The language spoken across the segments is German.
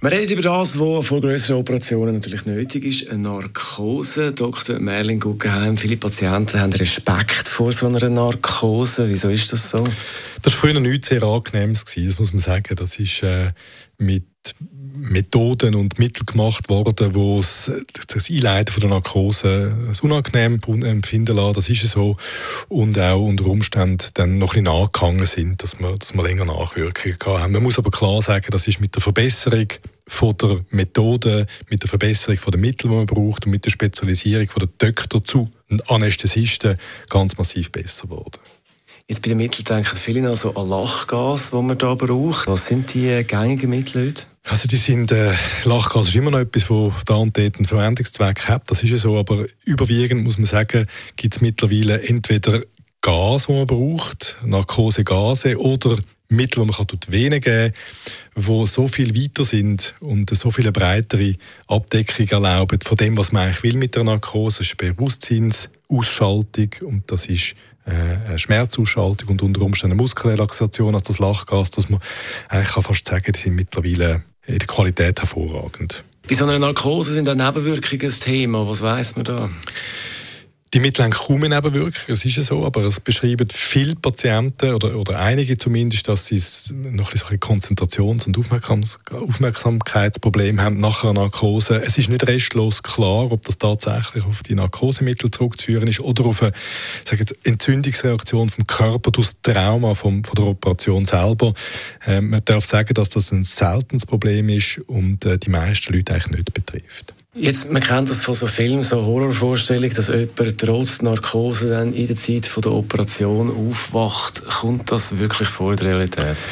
wir reden über das, was vor größeren Operationen natürlich nötig ist, eine Narkose. Dr. Merlin Guggenheim, viele Patienten haben Respekt vor so einer Narkose. Wieso ist das so? Das war früher nichts sehr Angenehmes, das muss man sagen. Das ist äh, mit Methoden und Mittel gemacht worden, wo das Einleiten von der Narkose das unangenehm empfinden lassen, das ist so, und auch unter Umständen dann noch ein bisschen angegangen sind, dass wir, dass wir länger Nachwirkungen haben. Man muss aber klar sagen, das ist mit der Verbesserung von der Methode, mit der Verbesserung von der Mittel, die man braucht und mit der Spezialisierung von der Doktor zu Anästhesisten ganz massiv besser geworden. Jetzt bei den Mitteln denken viele noch so an Lachgas, das man da braucht. Was sind die gängigen Mittel heute? Also die sind, äh, Lachgas ist immer noch etwas, das da und dort einen Verwendungszweck hat. Das ist ja so, aber überwiegend muss man sagen, gibt es mittlerweile entweder Gas, das man braucht, Narkosegase oder Mittel, die man durch die geben kann, die so viel weiter sind und so viel breitere Abdeckung erlauben von dem, was man eigentlich will mit der Narkose. Das ist Bewusstseinsausschaltung und das ist äh, eine Schmerzausschaltung und unter Umständen eine Muskelrelaxation als das Lachgas, dass man eigentlich kann fast sagen, die sind mittlerweile in der Qualität hervorragend. Bei so einer Narkose sind auch Nebenwirkungen ein Thema. Was weiß man da? Die Mittel haben kaum Nebenwirkungen, das ist ja so, aber es beschreiben viele Patienten oder, oder einige zumindest, dass sie noch ein bisschen Konzentrations- und Aufmerksamkeitsprobleme haben nach einer Narkose. Es ist nicht restlos klar, ob das tatsächlich auf die Narkosemittel zurückzuführen ist oder auf eine sage jetzt, Entzündungsreaktion vom Körper durch das Trauma vom, von der Operation selber. Ähm, man darf sagen, dass das ein seltenes Problem ist und äh, die meisten Leute eigentlich nicht betrifft. Jetzt, man kennt das von so Filmen, so Horrorvorstellungen, dass jemand trotz Narkose dann in der Zeit von der Operation aufwacht. Kommt das wirklich vor der Realität?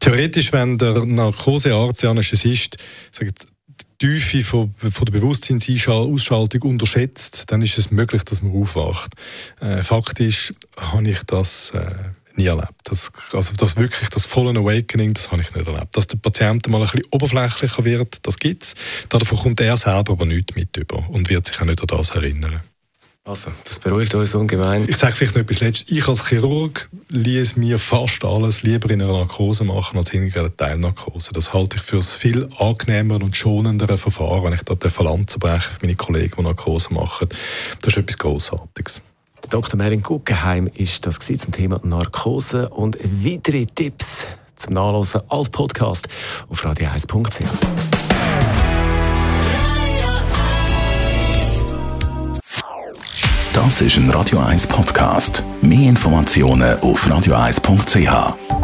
Theoretisch, wenn der Narkosearzt, der Anästhesist, sagt, die Tiefe von, von der Bewusstseinsausschaltung unterschätzt, dann ist es möglich, dass man aufwacht. Äh, faktisch habe ich das... Äh, nie erlebt. Das, also das wirklich, das volle Awakening, das habe ich nicht erlebt. Dass der Patient mal ein bisschen oberflächlicher wird, das gibt es. Davon kommt er selber aber nichts mit über und wird sich auch nicht an das erinnern. Also, das beruhigt uns ungemein. Ich sage vielleicht noch etwas Letztes. Ich als Chirurg ließ mir fast alles lieber in einer Narkose machen als in einer Teilnarkose. Das halte ich für ein viel angenehmer und schonendere Verfahren, wenn ich da den Lanze breche für meine Kollegen, die Narkose machen. Das ist etwas Großartiges. Dr. Merin Guggenheim ist das zum Thema Narkose und weitere Tipps zum Nachlesen als Podcast auf radio1.ch. Das ist ein Radio 1 Podcast. Mehr Informationen auf radio1.ch.